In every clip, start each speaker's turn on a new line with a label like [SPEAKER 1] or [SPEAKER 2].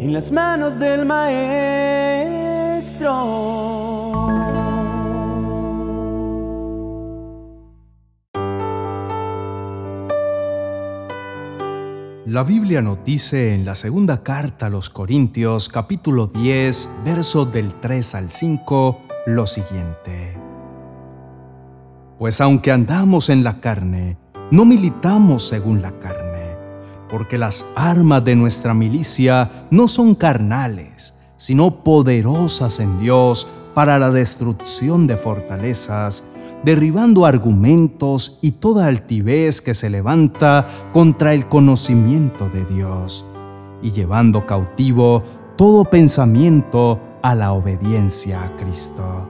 [SPEAKER 1] en las manos del Maestro.
[SPEAKER 2] La Biblia nos dice en la segunda carta a los Corintios capítulo 10, verso del 3 al 5, lo siguiente. Pues aunque andamos en la carne, no militamos según la carne, porque las armas de nuestra milicia no son carnales, sino poderosas en Dios para la destrucción de fortalezas, derribando argumentos y toda altivez que se levanta contra el conocimiento de Dios, y llevando cautivo todo pensamiento a la obediencia a Cristo.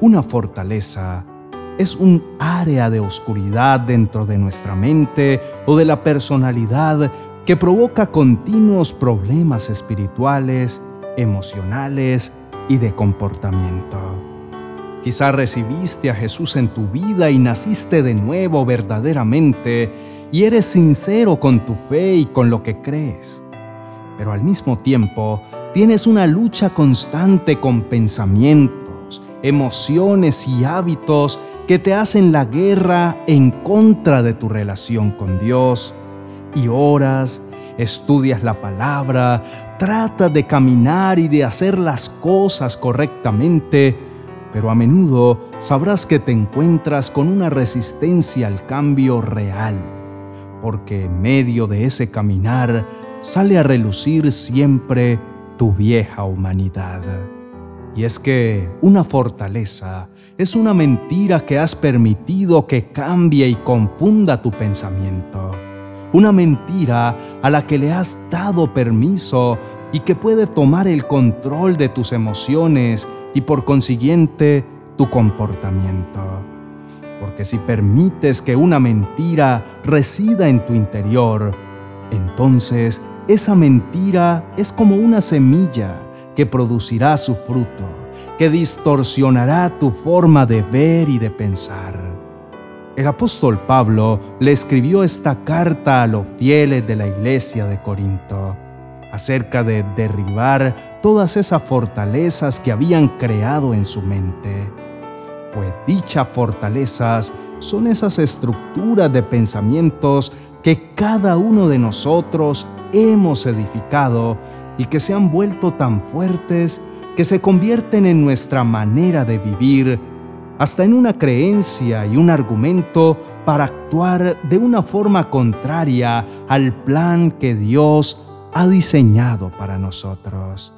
[SPEAKER 2] Una fortaleza es un área de oscuridad dentro de nuestra mente o de la personalidad que provoca continuos problemas espirituales, emocionales y de comportamiento. Quizá recibiste a Jesús en tu vida y naciste de nuevo verdaderamente y eres sincero con tu fe y con lo que crees. Pero al mismo tiempo tienes una lucha constante con pensamientos emociones y hábitos que te hacen la guerra en contra de tu relación con Dios. Y oras, estudias la palabra, tratas de caminar y de hacer las cosas correctamente, pero a menudo sabrás que te encuentras con una resistencia al cambio real, porque en medio de ese caminar sale a relucir siempre tu vieja humanidad. Y es que una fortaleza es una mentira que has permitido que cambie y confunda tu pensamiento. Una mentira a la que le has dado permiso y que puede tomar el control de tus emociones y por consiguiente tu comportamiento. Porque si permites que una mentira resida en tu interior, entonces esa mentira es como una semilla que producirá su fruto, que distorsionará tu forma de ver y de pensar. El apóstol Pablo le escribió esta carta a los fieles de la iglesia de Corinto acerca de derribar todas esas fortalezas que habían creado en su mente. Pues dichas fortalezas son esas estructuras de pensamientos que cada uno de nosotros hemos edificado y que se han vuelto tan fuertes que se convierten en nuestra manera de vivir, hasta en una creencia y un argumento para actuar de una forma contraria al plan que Dios ha diseñado para nosotros.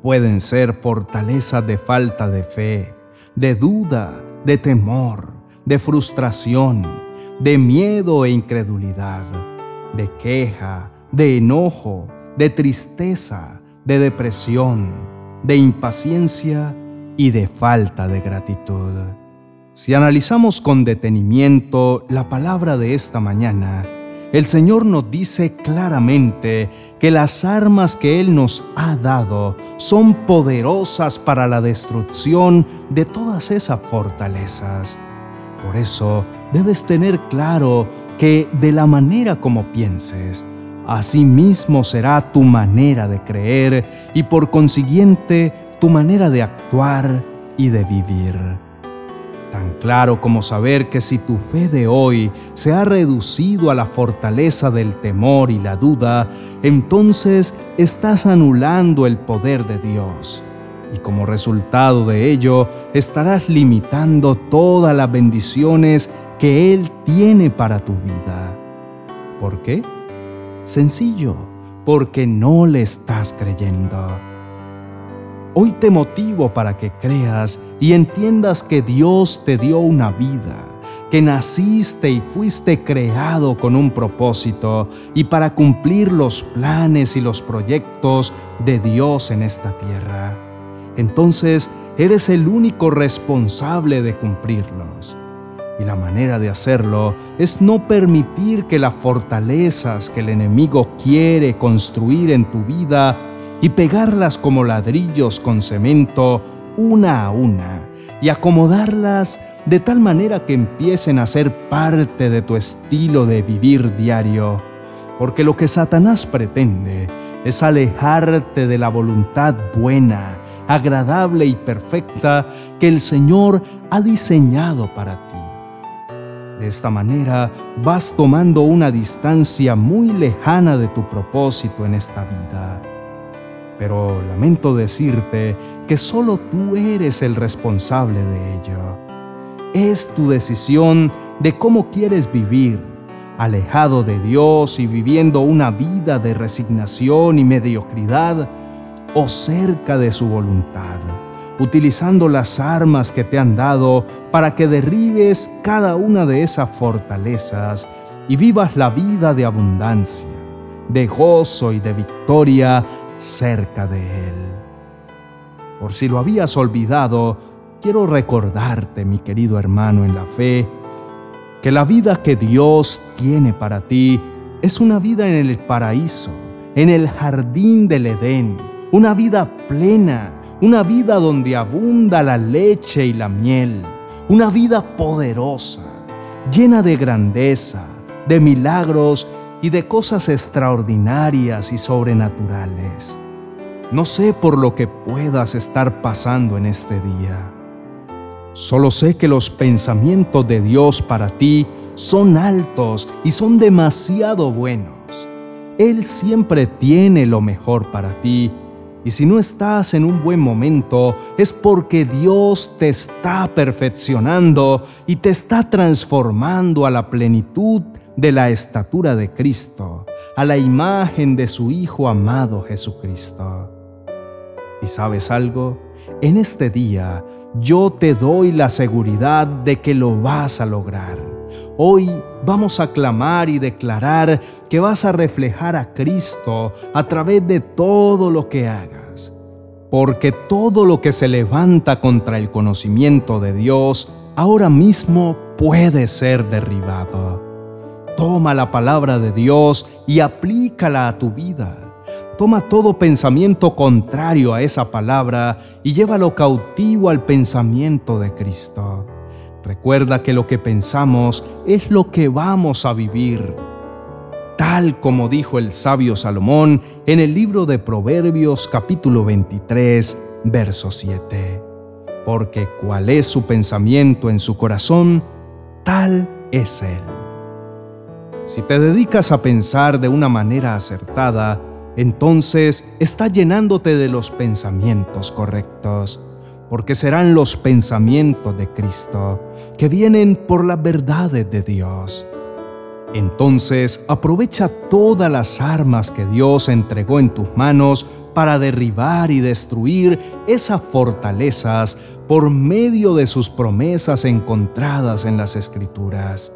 [SPEAKER 2] Pueden ser fortalezas de falta de fe, de duda, de temor, de frustración, de miedo e incredulidad, de queja, de enojo, de tristeza, de depresión, de impaciencia y de falta de gratitud. Si analizamos con detenimiento la palabra de esta mañana, el Señor nos dice claramente que las armas que Él nos ha dado son poderosas para la destrucción de todas esas fortalezas. Por eso debes tener claro que de la manera como pienses, Asimismo será tu manera de creer y por consiguiente tu manera de actuar y de vivir. Tan claro como saber que si tu fe de hoy se ha reducido a la fortaleza del temor y la duda, entonces estás anulando el poder de Dios. Y como resultado de ello, estarás limitando todas las bendiciones que Él tiene para tu vida. ¿Por qué? Sencillo, porque no le estás creyendo. Hoy te motivo para que creas y entiendas que Dios te dio una vida, que naciste y fuiste creado con un propósito y para cumplir los planes y los proyectos de Dios en esta tierra. Entonces eres el único responsable de cumplirlos. Y la manera de hacerlo es no permitir que las fortalezas que el enemigo quiere construir en tu vida y pegarlas como ladrillos con cemento una a una y acomodarlas de tal manera que empiecen a ser parte de tu estilo de vivir diario. Porque lo que Satanás pretende es alejarte de la voluntad buena, agradable y perfecta que el Señor ha diseñado para ti. De esta manera vas tomando una distancia muy lejana de tu propósito en esta vida. Pero lamento decirte que solo tú eres el responsable de ello. Es tu decisión de cómo quieres vivir, alejado de Dios y viviendo una vida de resignación y mediocridad, o cerca de su voluntad utilizando las armas que te han dado para que derribes cada una de esas fortalezas y vivas la vida de abundancia, de gozo y de victoria cerca de Él. Por si lo habías olvidado, quiero recordarte, mi querido hermano en la fe, que la vida que Dios tiene para ti es una vida en el paraíso, en el jardín del Edén, una vida plena, una vida donde abunda la leche y la miel, una vida poderosa, llena de grandeza, de milagros y de cosas extraordinarias y sobrenaturales. No sé por lo que puedas estar pasando en este día. Solo sé que los pensamientos de Dios para ti son altos y son demasiado buenos. Él siempre tiene lo mejor para ti y si no estás en un buen momento, es porque Dios te está perfeccionando y te está transformando a la plenitud de la estatura de Cristo, a la imagen de su Hijo amado Jesucristo. ¿Y sabes algo? En este día yo te doy la seguridad de que lo vas a lograr. Hoy vamos a clamar y declarar que vas a reflejar a Cristo a través de todo lo que hagas. Porque todo lo que se levanta contra el conocimiento de Dios ahora mismo puede ser derribado. Toma la palabra de Dios y aplícala a tu vida. Toma todo pensamiento contrario a esa palabra y llévalo cautivo al pensamiento de Cristo. Recuerda que lo que pensamos es lo que vamos a vivir. Tal como dijo el sabio Salomón en el libro de Proverbios capítulo 23, verso 7. Porque cual es su pensamiento en su corazón, tal es él. Si te dedicas a pensar de una manera acertada, entonces está llenándote de los pensamientos correctos porque serán los pensamientos de Cristo, que vienen por las verdades de Dios. Entonces aprovecha todas las armas que Dios entregó en tus manos para derribar y destruir esas fortalezas por medio de sus promesas encontradas en las Escrituras.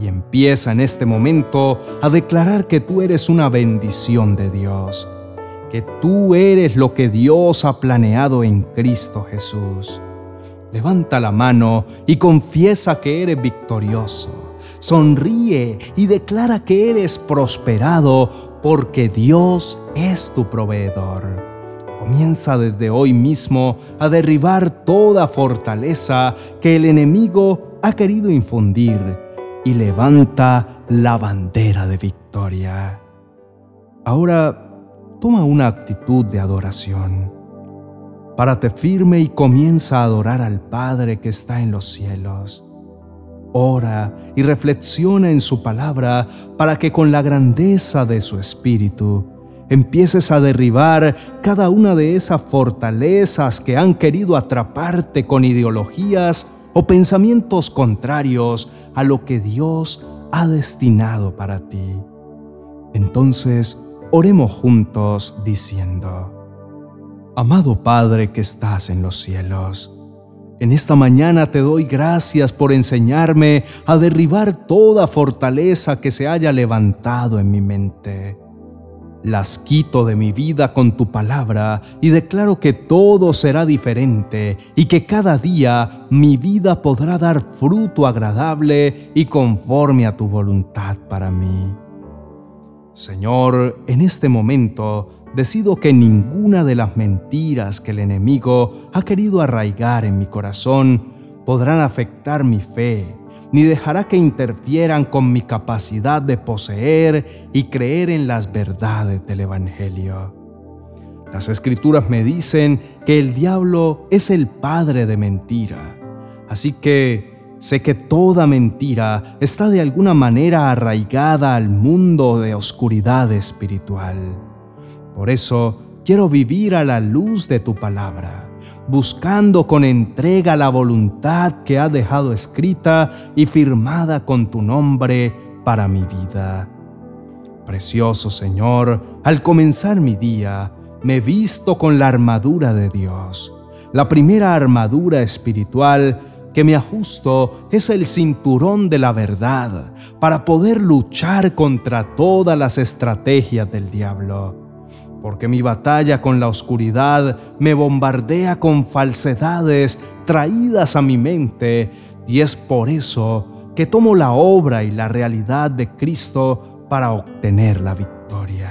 [SPEAKER 2] Y empieza en este momento a declarar que tú eres una bendición de Dios que tú eres lo que Dios ha planeado en Cristo Jesús. Levanta la mano y confiesa que eres victorioso. Sonríe y declara que eres prosperado porque Dios es tu proveedor. Comienza desde hoy mismo a derribar toda fortaleza que el enemigo ha querido infundir y levanta la bandera de victoria. Ahora toma una actitud de adoración. Párate firme y comienza a adorar al Padre que está en los cielos. Ora y reflexiona en su palabra para que con la grandeza de su espíritu empieces a derribar cada una de esas fortalezas que han querido atraparte con ideologías o pensamientos contrarios a lo que Dios ha destinado para ti. Entonces, Oremos juntos diciendo, Amado Padre que estás en los cielos, en esta mañana te doy gracias por enseñarme a derribar toda fortaleza que se haya levantado en mi mente. Las quito de mi vida con tu palabra y declaro que todo será diferente y que cada día mi vida podrá dar fruto agradable y conforme a tu voluntad para mí. Señor, en este momento decido que ninguna de las mentiras que el enemigo ha querido arraigar en mi corazón podrán afectar mi fe, ni dejará que interfieran con mi capacidad de poseer y creer en las verdades del Evangelio. Las escrituras me dicen que el diablo es el padre de mentira, así que sé que toda mentira está de alguna manera arraigada al mundo de oscuridad espiritual. Por eso quiero vivir a la luz de tu palabra buscando con entrega la voluntad que ha dejado escrita y firmada con tu nombre para mi vida. Precioso Señor, al comenzar mi día, me visto con la armadura de Dios. La primera armadura espiritual que me ajusto es el cinturón de la verdad para poder luchar contra todas las estrategias del diablo porque mi batalla con la oscuridad me bombardea con falsedades traídas a mi mente, y es por eso que tomo la obra y la realidad de Cristo para obtener la victoria.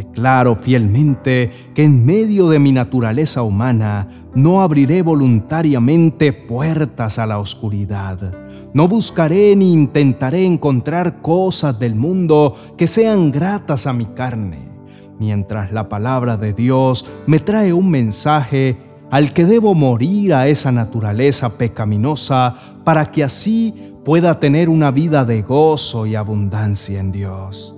[SPEAKER 2] Declaro fielmente que en medio de mi naturaleza humana no abriré voluntariamente puertas a la oscuridad no buscaré ni intentaré encontrar cosas del mundo que sean gratas a mi carne, mientras la palabra de Dios me trae un mensaje al que debo morir a esa naturaleza pecaminosa para que así pueda tener una vida de gozo y abundancia en Dios.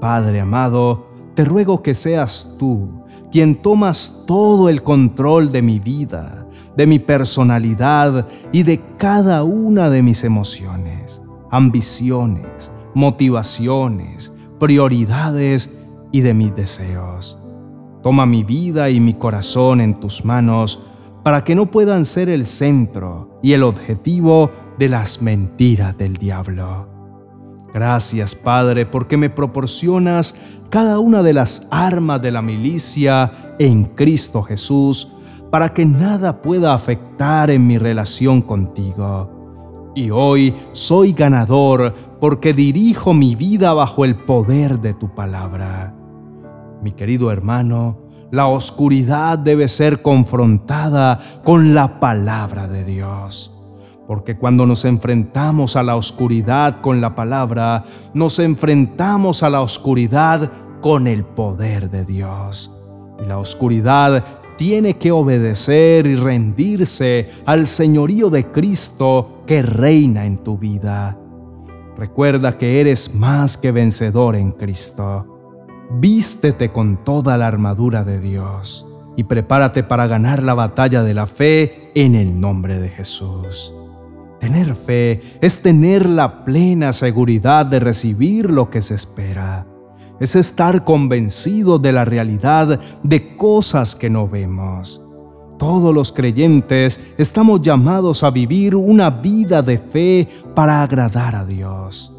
[SPEAKER 2] Padre amado, te ruego que seas tú quien tomas todo el control de mi vida de mi personalidad y de cada una de mis emociones, ambiciones, motivaciones, prioridades y de mis deseos. Toma mi vida y mi corazón en tus manos para que no puedan ser el centro y el objetivo de las mentiras del diablo. Gracias, Padre, porque me proporcionas cada una de las armas de la milicia en Cristo Jesús para que nada pueda afectar en mi relación contigo. Y hoy soy ganador porque dirijo mi vida bajo el poder de tu palabra. Mi querido hermano, la oscuridad debe ser confrontada con la palabra de Dios. Porque cuando nos enfrentamos a la oscuridad con la palabra, nos enfrentamos a la oscuridad con el poder de Dios. Y la oscuridad tiene que obedecer y rendirse al señorío de Cristo que reina en tu vida. Recuerda que eres más que vencedor en Cristo. Vístete con toda la armadura de Dios y prepárate para ganar la batalla de la fe en el nombre de Jesús. Tener fe es tener la plena seguridad de recibir lo que se espera es estar convencido de la realidad de cosas que no vemos. Todos los creyentes estamos llamados a vivir una vida de fe para agradar a Dios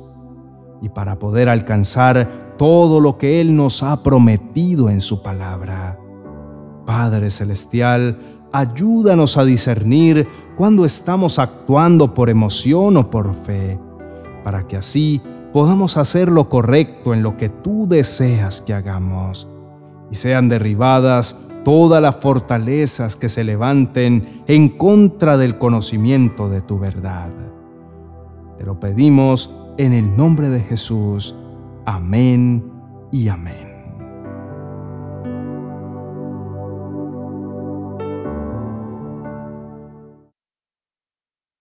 [SPEAKER 2] y para poder alcanzar todo lo que Él nos ha prometido en su palabra. Padre Celestial, ayúdanos a discernir cuando estamos actuando por emoción o por fe, para que así podamos hacer lo correcto en lo que tú deseas que hagamos y sean derribadas todas las fortalezas que se levanten en contra del conocimiento de tu verdad. Te lo pedimos en el nombre de Jesús. Amén y amén.